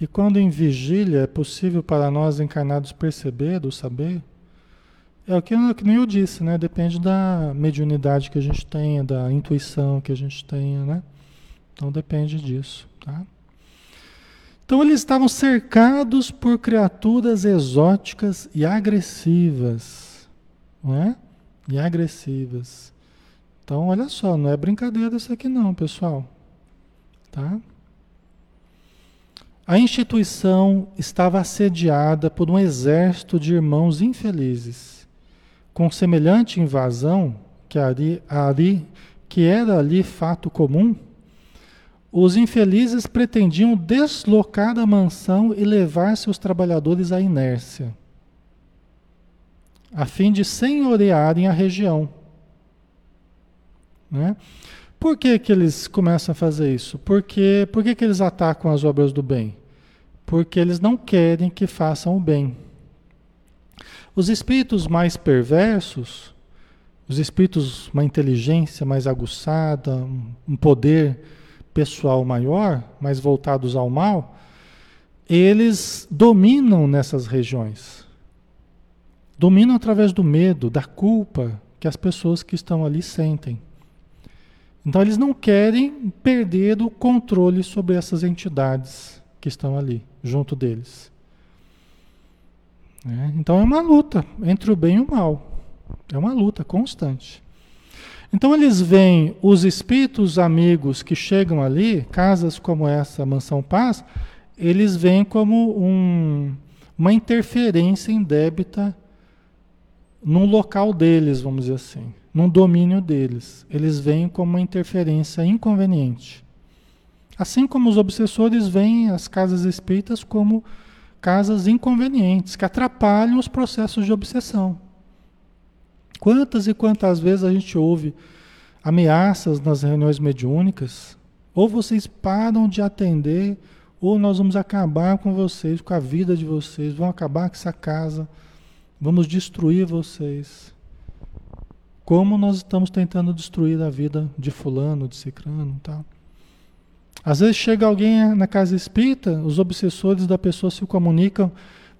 E quando em vigília é possível para nós encarnados perceber ou saber, é o que, que nem eu disse, né? Depende da mediunidade que a gente tenha, da intuição que a gente tenha, né? Então depende disso, tá? Então eles estavam cercados por criaturas exóticas e agressivas, não é? E agressivas. Então olha só, não é brincadeira isso aqui não, pessoal, tá? A instituição estava assediada por um exército de irmãos infelizes. Com semelhante invasão, que, ali, ali, que era ali fato comum, os infelizes pretendiam deslocar a mansão e levar seus trabalhadores à inércia, a fim de senhorearem a região. Né? Por que, que eles começam a fazer isso? Porque, por que, que eles atacam as obras do bem? Porque eles não querem que façam o bem. Os espíritos mais perversos, os espíritos, uma inteligência mais aguçada, um poder pessoal maior, mais voltados ao mal, eles dominam nessas regiões. Dominam através do medo, da culpa que as pessoas que estão ali sentem. Então eles não querem perder o controle sobre essas entidades que estão ali, junto deles. É, então é uma luta entre o bem e o mal. É uma luta constante. Então eles veem os espíritos amigos que chegam ali, casas como essa, Mansão Paz, eles veem como um, uma interferência indébita num local deles, vamos dizer assim, num domínio deles. Eles veem como uma interferência inconveniente. Assim como os obsessores veem as casas espíritas como casas inconvenientes, que atrapalham os processos de obsessão. Quantas e quantas vezes a gente ouve ameaças nas reuniões mediúnicas? Ou vocês param de atender, ou nós vamos acabar com vocês, com a vida de vocês, vamos acabar com essa casa, vamos destruir vocês. Como nós estamos tentando destruir a vida de fulano, de cicrano tal. Às vezes chega alguém na casa espírita, os obsessores da pessoa se comunicam,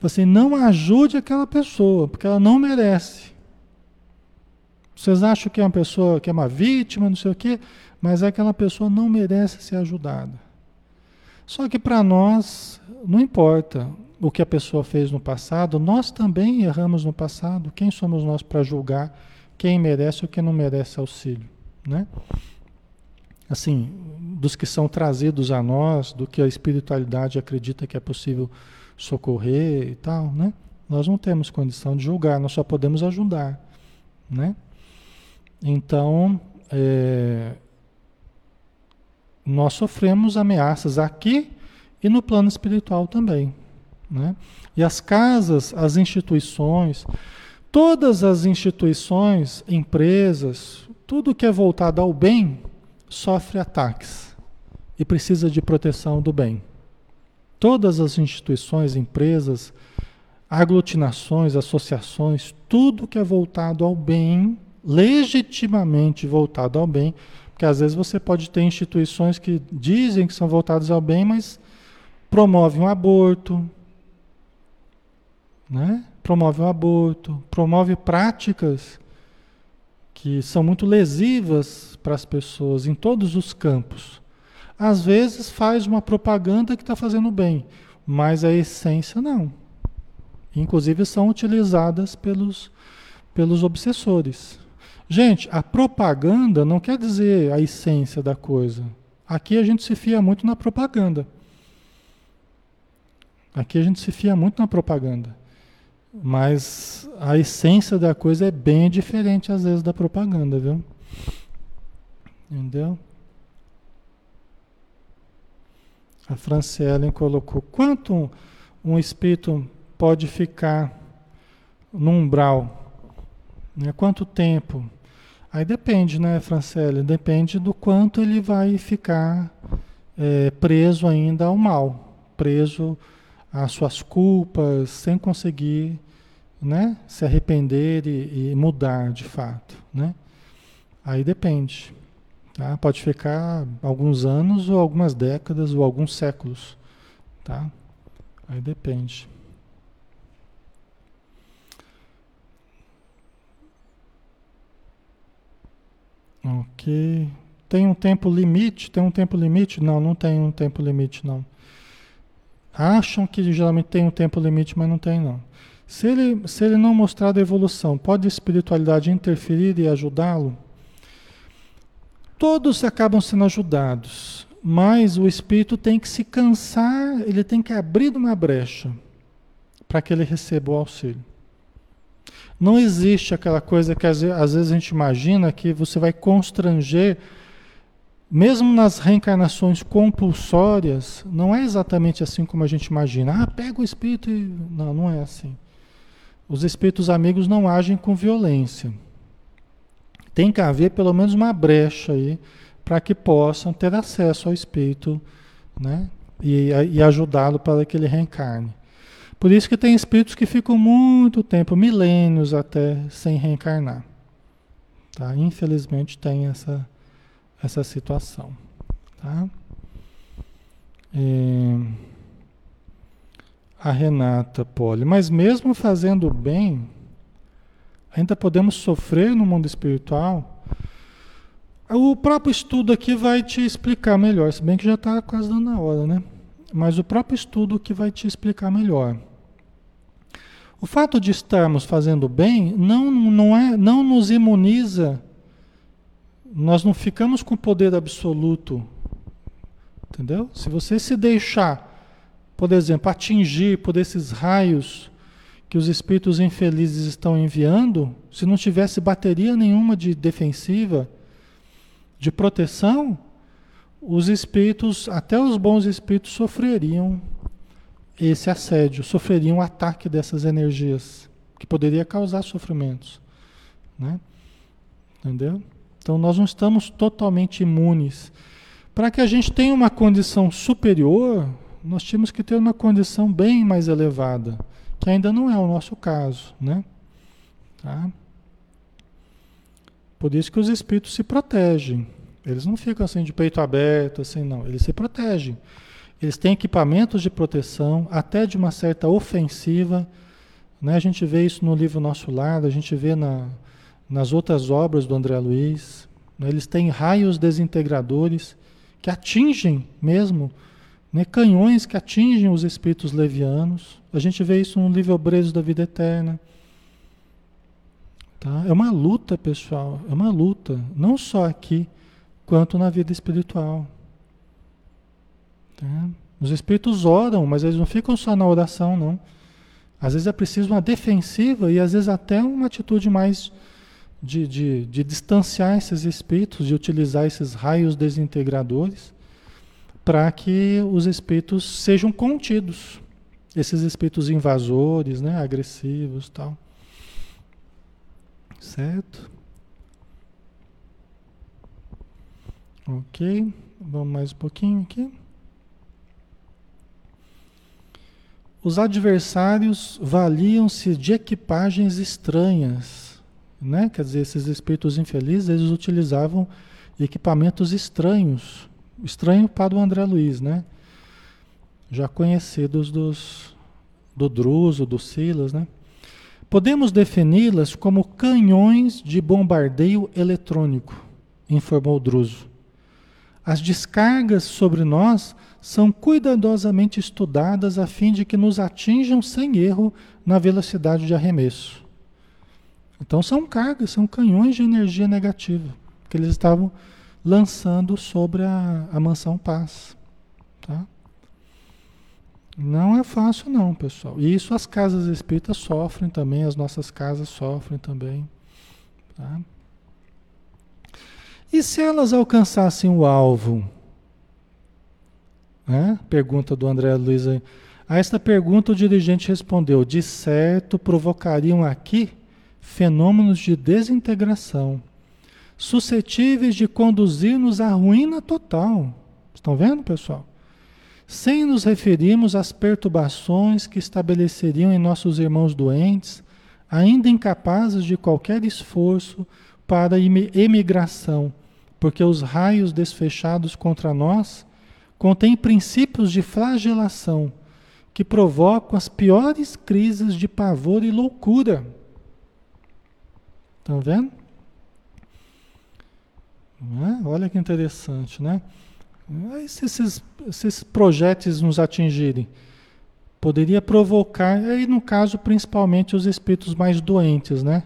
assim, não ajude aquela pessoa, porque ela não merece. Vocês acham que é uma pessoa que é uma vítima, não sei o quê, mas aquela pessoa não merece ser ajudada. Só que para nós, não importa o que a pessoa fez no passado, nós também erramos no passado. Quem somos nós para julgar quem merece ou quem não merece auxílio, né? Assim, dos que são trazidos a nós, do que a espiritualidade acredita que é possível socorrer e tal, né? Nós não temos condição de julgar, nós só podemos ajudar, né? Então, é, nós sofremos ameaças aqui e no plano espiritual também. Né? E as casas, as instituições, todas as instituições, empresas, tudo que é voltado ao bem, sofre ataques e precisa de proteção do bem. Todas as instituições, empresas, aglutinações, associações, tudo que é voltado ao bem legitimamente voltado ao bem, porque às vezes você pode ter instituições que dizem que são voltadas ao bem, mas promovem o aborto, né? Promove o aborto, promove práticas que são muito lesivas para as pessoas em todos os campos. Às vezes faz uma propaganda que está fazendo bem, mas a essência não. Inclusive são utilizadas pelos, pelos obsessores. Gente, a propaganda não quer dizer a essência da coisa. Aqui a gente se fia muito na propaganda. Aqui a gente se fia muito na propaganda. Mas a essência da coisa é bem diferente às vezes da propaganda, viu? Entendeu? A Franciele colocou: quanto um, espírito pode ficar no umbral? Né? Quanto tempo? Aí depende, né, Francele? Depende do quanto ele vai ficar é, preso ainda ao mal, preso às suas culpas, sem conseguir né, se arrepender e, e mudar de fato. Né? Aí depende. Tá? Pode ficar alguns anos, ou algumas décadas, ou alguns séculos. Tá? Aí depende. Ok. Tem um tempo limite? Tem um tempo limite? Não, não tem um tempo limite, não. Acham que geralmente tem um tempo limite, mas não tem, não. Se ele, se ele não mostrar a evolução, pode a espiritualidade interferir e ajudá-lo? Todos acabam sendo ajudados, mas o espírito tem que se cansar, ele tem que abrir uma brecha para que ele receba o auxílio. Não existe aquela coisa que às vezes a gente imagina que você vai constranger, mesmo nas reencarnações compulsórias, não é exatamente assim como a gente imagina. Ah, pega o espírito e. Não, não é assim. Os espíritos amigos não agem com violência. Tem que haver pelo menos uma brecha aí para que possam ter acesso ao espírito né? e, e ajudá-lo para que ele reencarne. Por isso que tem espíritos que ficam muito tempo, milênios até, sem reencarnar. Tá? Infelizmente tem essa, essa situação. Tá? É... A Renata Poli, mas mesmo fazendo bem, ainda podemos sofrer no mundo espiritual? O próprio estudo aqui vai te explicar melhor, se bem que já está quase dando a hora, né? Mas o próprio estudo que vai te explicar melhor. O fato de estarmos fazendo bem não, não, é, não nos imuniza nós não ficamos com poder absoluto. Entendeu? Se você se deixar, por exemplo, atingir por esses raios que os espíritos infelizes estão enviando, se não tivesse bateria nenhuma de defensiva, de proteção, os espíritos, até os bons espíritos, sofreriam esse assédio, sofreriam o ataque dessas energias, que poderia causar sofrimentos. Né? Entendeu? Então nós não estamos totalmente imunes. Para que a gente tenha uma condição superior, nós temos que ter uma condição bem mais elevada, que ainda não é o nosso caso, né? Tá? Por isso que os espíritos se protegem. Eles não ficam assim de peito aberto, assim, não. Eles se protegem. Eles têm equipamentos de proteção, até de uma certa ofensiva. Né? A gente vê isso no livro Nosso Lado, a gente vê na, nas outras obras do André Luiz. Né? Eles têm raios desintegradores que atingem mesmo, né? canhões que atingem os espíritos levianos. A gente vê isso no livro Obreiros da Vida Eterna. Tá? É uma luta, pessoal, é uma luta, não só aqui, quanto na vida espiritual. Tá? Os espíritos oram, mas eles não ficam só na oração, não. Às vezes é preciso uma defensiva e às vezes até uma atitude mais de, de, de distanciar esses espíritos, de utilizar esses raios desintegradores para que os espíritos sejam contidos. Esses espíritos invasores, né, agressivos tal. Certo? Ok, vamos mais um pouquinho aqui. Os adversários valiam-se de equipagens estranhas, né? Quer dizer, esses espíritos infelizes, eles utilizavam equipamentos estranhos, estranho para o André Luiz, né? Já conhecidos dos do Druso, do Silas, né? Podemos defini-las como canhões de bombardeio eletrônico, informou Druso. As descargas sobre nós são cuidadosamente estudadas a fim de que nos atinjam sem erro na velocidade de arremesso. Então são cargas, são canhões de energia negativa que eles estavam lançando sobre a, a mansão paz. Tá? Não é fácil não, pessoal. E isso as casas espíritas sofrem também, as nossas casas sofrem também. Tá? E se elas alcançassem o alvo? Né? Pergunta do André Luiz. A esta pergunta o dirigente respondeu: de certo provocariam aqui fenômenos de desintegração, suscetíveis de conduzir-nos à ruína total. Estão vendo, pessoal? Sem nos referirmos às perturbações que estabeleceriam em nossos irmãos doentes, ainda incapazes de qualquer esforço para emigração, porque os raios desfechados contra nós contêm princípios de flagelação que provocam as piores crises de pavor e loucura. Estão vendo? É? Olha que interessante, né? Se esses, esses projetos nos atingirem, poderia provocar, aí no caso principalmente os espíritos mais doentes, né?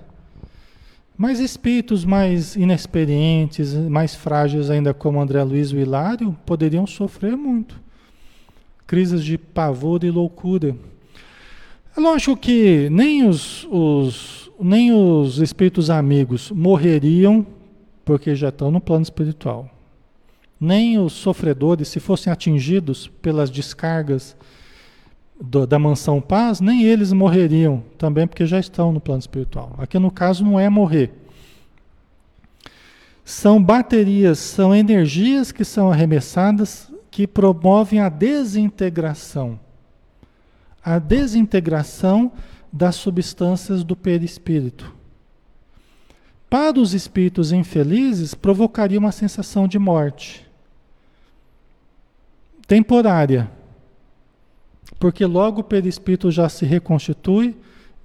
Mas espíritos mais inexperientes, mais frágeis ainda como André Luiz e Hilário, poderiam sofrer muito. Crises de pavor e loucura. É lógico que nem os, os, nem os espíritos amigos morreriam porque já estão no plano espiritual. Nem os sofredores, se fossem atingidos pelas descargas do, da mansão paz, nem eles morreriam também, porque já estão no plano espiritual. Aqui no caso não é morrer. São baterias, são energias que são arremessadas que promovem a desintegração. A desintegração das substâncias do perispírito. Para os espíritos infelizes, provocaria uma sensação de morte temporária porque logo o perispírito já se reconstitui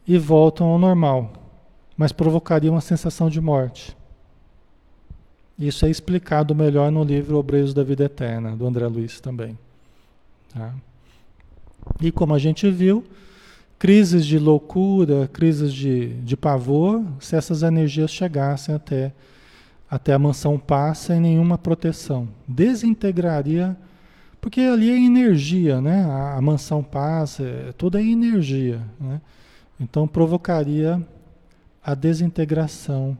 e voltam ao normal, mas provocaria uma sensação de morte. Isso é explicado melhor no livro Obreiros da Vida Eterna, do André Luiz também. Tá? E como a gente viu, crises de loucura, crises de, de pavor, se essas energias chegassem até até a mansão paz sem nenhuma proteção. Desintegraria, porque ali é energia, né? A, a mansão paz, é, tudo é energia, né? Então provocaria a desintegração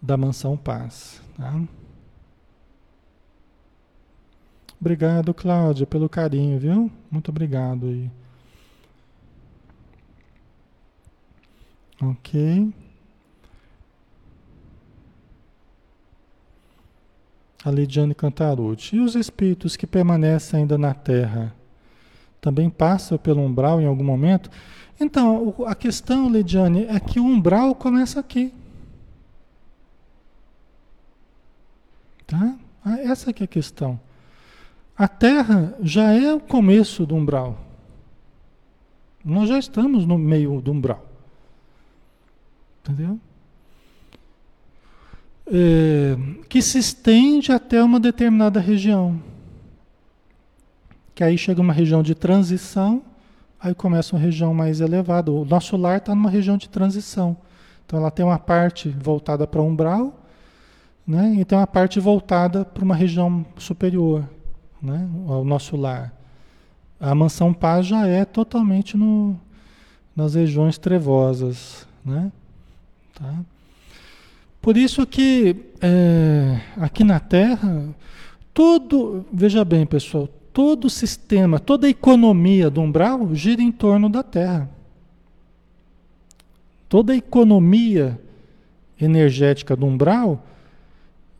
da mansão paz. Tá? Obrigado, Cláudia, pelo carinho, viu? Muito obrigado aí. Ok. A Lidiane Cantarucci. E os espíritos que permanecem ainda na Terra? Também passam pelo umbral em algum momento? Então, a questão, Lidiane, é que o umbral começa aqui. Tá? Ah, essa que é a questão. A Terra já é o começo do umbral. Nós já estamos no meio do umbral. Entendeu? É, que se estende até uma determinada região. Que aí chega uma região de transição, aí começa uma região mais elevada. O nosso lar está numa região de transição. Então ela tem uma parte voltada para o umbral, né? e tem uma parte voltada para uma região superior, né? ao nosso lar. A mansão paz já é totalmente no, nas regiões trevosas. Né? Tá? Por isso que é, aqui na Terra, todo, veja bem pessoal, todo sistema, toda a economia do umbral gira em torno da Terra. Toda a economia energética do umbral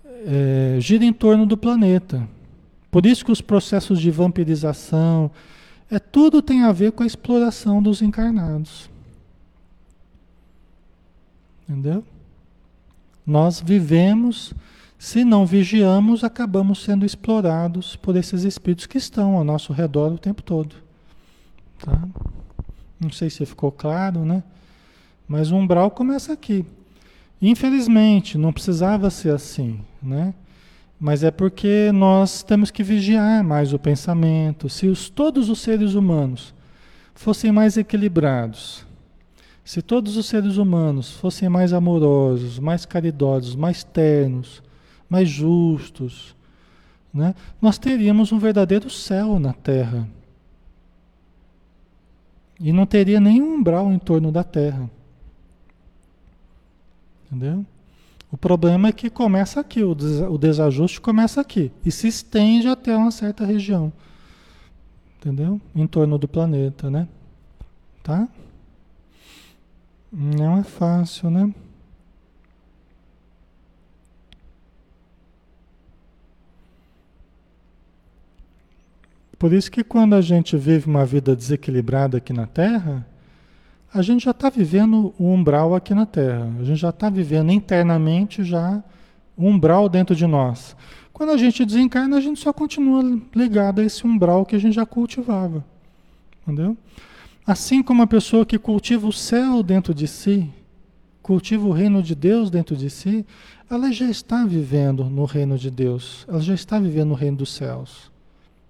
é, gira em torno do planeta. Por isso que os processos de vampirização, é tudo tem a ver com a exploração dos encarnados. Entendeu? Nós vivemos, se não vigiamos, acabamos sendo explorados por esses espíritos que estão ao nosso redor o tempo todo. Tá? Não sei se ficou claro, né? Mas o umbral começa aqui. Infelizmente, não precisava ser assim, né? Mas é porque nós temos que vigiar mais o pensamento. Se os, todos os seres humanos fossem mais equilibrados, se todos os seres humanos fossem mais amorosos, mais caridosos, mais ternos, mais justos, né, nós teríamos um verdadeiro céu na Terra. E não teria nenhum umbral em torno da Terra. Entendeu? O problema é que começa aqui, o desajuste começa aqui e se estende até uma certa região. Entendeu? Em torno do planeta, né? Tá? Não é fácil, né? Por isso que quando a gente vive uma vida desequilibrada aqui na Terra, a gente já está vivendo o umbral aqui na Terra. A gente já está vivendo internamente já o umbral dentro de nós. Quando a gente desencarna, a gente só continua ligado a esse umbral que a gente já cultivava. Entendeu? Assim como a pessoa que cultiva o céu dentro de si, cultiva o reino de Deus dentro de si, ela já está vivendo no reino de Deus, ela já está vivendo no reino dos céus,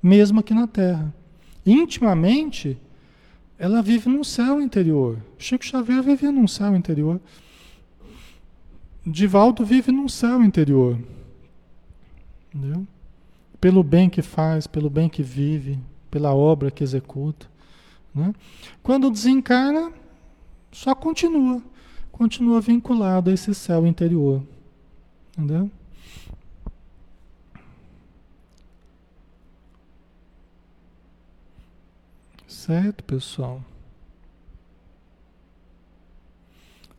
mesmo aqui na terra. Intimamente, ela vive num céu interior. Chico Xavier vivia num céu interior. Divaldo vive num céu interior. Entendeu? Pelo bem que faz, pelo bem que vive, pela obra que executa. Né? Quando desencarna, só continua. Continua vinculado a esse céu interior. Entendeu? Certo, pessoal?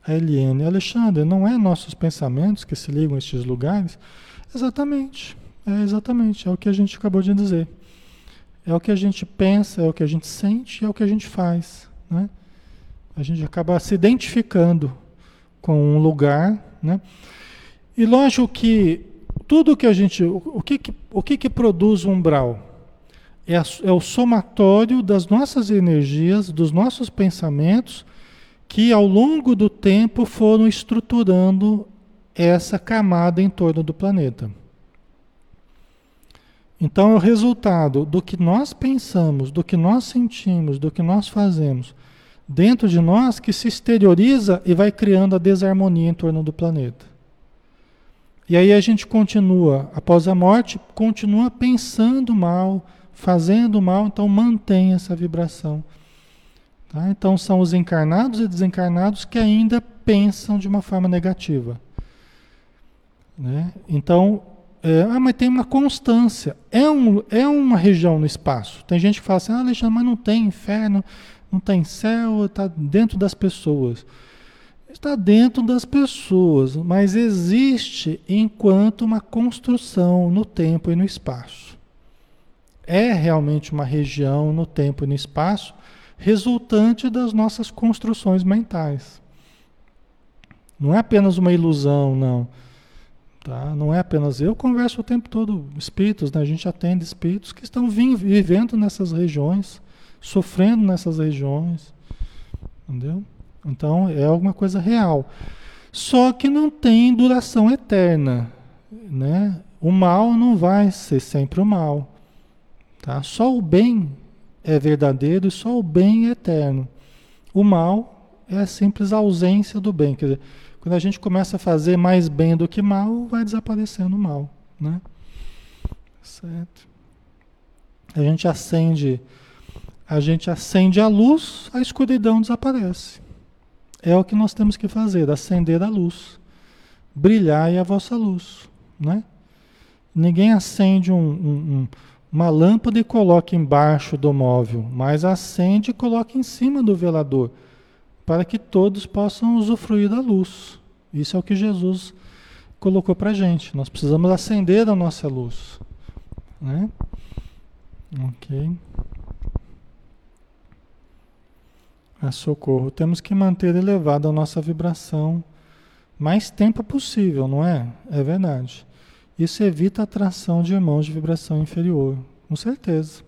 A Eliane, Alexandre, não é nossos pensamentos que se ligam a estes lugares? Exatamente, é exatamente, é o que a gente acabou de dizer. É o que a gente pensa, é o que a gente sente, é o que a gente faz. Né? A gente acaba se identificando com um lugar. Né? E lógico que tudo que a gente. O que, que, o que, que produz um umbral? É, a, é o somatório das nossas energias, dos nossos pensamentos, que ao longo do tempo foram estruturando essa camada em torno do planeta. Então o resultado do que nós pensamos, do que nós sentimos, do que nós fazemos dentro de nós que se exterioriza e vai criando a desarmonia em torno do planeta. E aí a gente continua, após a morte, continua pensando mal, fazendo mal, então mantém essa vibração. Tá? Então são os encarnados e desencarnados que ainda pensam de uma forma negativa. Né? Então, é, ah, mas tem uma constância. É, um, é uma região no espaço. Tem gente que fala assim, ah, Alexandre, mas não tem inferno, não tem céu, está dentro das pessoas. Está dentro das pessoas, mas existe enquanto uma construção no tempo e no espaço. É realmente uma região no tempo e no espaço resultante das nossas construções mentais. Não é apenas uma ilusão, não. Tá? Não é apenas eu converso o tempo todo espíritos, né? a gente atende espíritos que estão vivendo nessas regiões, sofrendo nessas regiões, entendeu? Então é alguma coisa real. Só que não tem duração eterna, né? O mal não vai ser sempre o mal, tá? Só o bem é verdadeiro e só o bem é eterno. O mal é a simples ausência do bem, quer dizer, quando a gente começa a fazer mais bem do que mal, vai desaparecendo o mal, né? Certo? A gente acende, a gente acende a luz, a escuridão desaparece. É o que nós temos que fazer, acender a luz. Brilhar é a vossa luz, né? Ninguém acende um, um, um, uma lâmpada e coloca embaixo do móvel, mas acende e coloca em cima do velador para que todos possam usufruir da luz. Isso é o que Jesus colocou para gente. Nós precisamos acender a nossa luz, né? Ok. A socorro. Temos que manter elevada a nossa vibração mais tempo possível, não é? É verdade. Isso evita a atração de irmãos de vibração inferior, com certeza.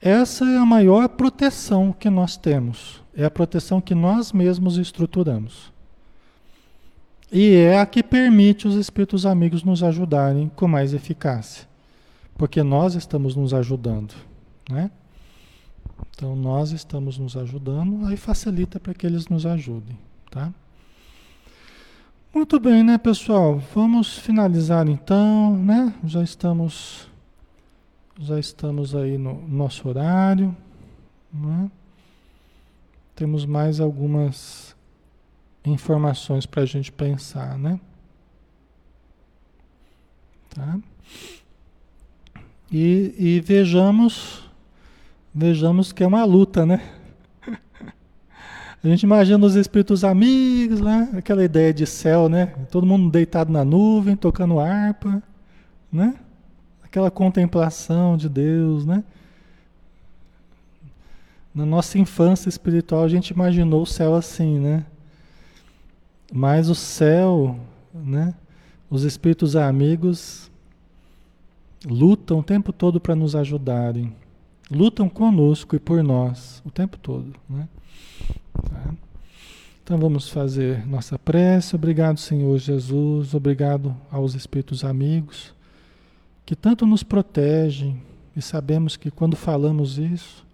Essa é a maior proteção que nós temos. É a proteção que nós mesmos estruturamos. E é a que permite os espíritos amigos nos ajudarem com mais eficácia. Porque nós estamos nos ajudando, né? Então nós estamos nos ajudando, aí facilita para que eles nos ajudem, tá? Muito bem, né, pessoal? Vamos finalizar então, né? Já estamos já estamos aí no nosso horário. Né? Temos mais algumas informações para a gente pensar, né? Tá? E, e vejamos, vejamos que é uma luta, né? A gente imagina os espíritos amigos lá, aquela ideia de céu, né? Todo mundo deitado na nuvem, tocando harpa, né? Aquela contemplação de Deus, né? Na nossa infância espiritual a gente imaginou o céu assim, né? Mas o céu, né? Os espíritos amigos lutam o tempo todo para nos ajudarem. Lutam conosco e por nós o tempo todo, né? Tá? Então vamos fazer nossa prece. Obrigado, Senhor Jesus. Obrigado aos espíritos amigos que tanto nos protegem, e sabemos que quando falamos isso,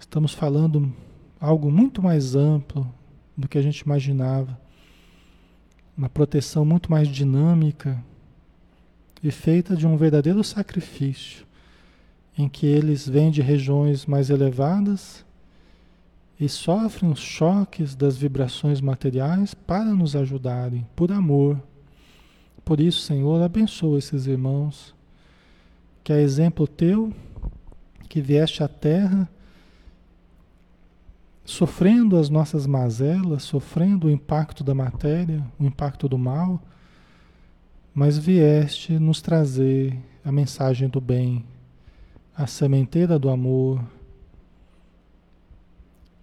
estamos falando algo muito mais amplo do que a gente imaginava, uma proteção muito mais dinâmica e feita de um verdadeiro sacrifício, em que eles vêm de regiões mais elevadas e sofrem os choques das vibrações materiais para nos ajudarem, por amor. Por isso, Senhor, abençoa esses irmãos que é exemplo teu, que vieste à terra sofrendo as nossas mazelas, sofrendo o impacto da matéria, o impacto do mal, mas vieste nos trazer a mensagem do bem, a sementeira do amor,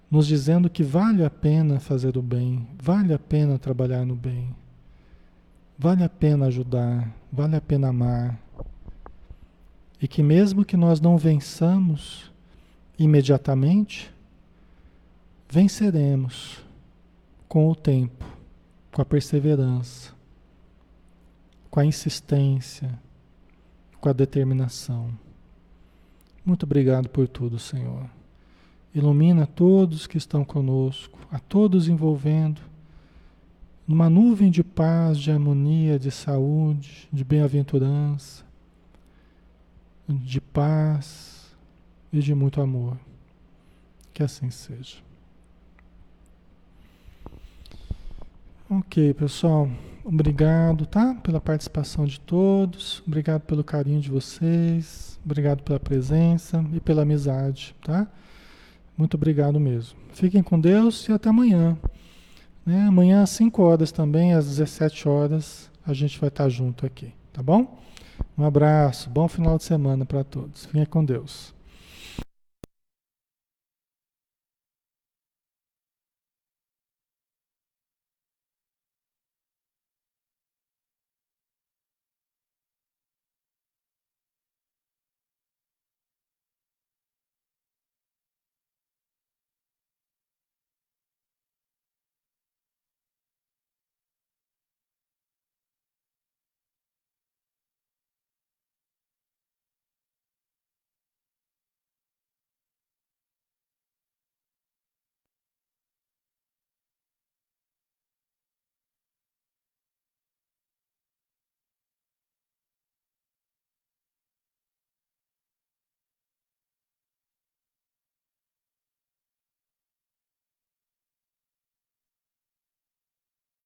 nos dizendo que vale a pena fazer o bem, vale a pena trabalhar no bem, vale a pena ajudar, vale a pena amar, e que mesmo que nós não vençamos imediatamente, venceremos com o tempo, com a perseverança, com a insistência, com a determinação. Muito obrigado por tudo, Senhor. Ilumina todos que estão conosco, a todos envolvendo, numa nuvem de paz, de harmonia, de saúde, de bem-aventurança, de paz e de muito amor. Que assim seja. Ok, pessoal. Obrigado, tá? Pela participação de todos. Obrigado pelo carinho de vocês. Obrigado pela presença e pela amizade, tá? Muito obrigado mesmo. Fiquem com Deus e até amanhã. Né? Amanhã às 5 horas também, às 17 horas, a gente vai estar junto aqui, tá bom? Um abraço, bom final de semana para todos. Fiquem com Deus.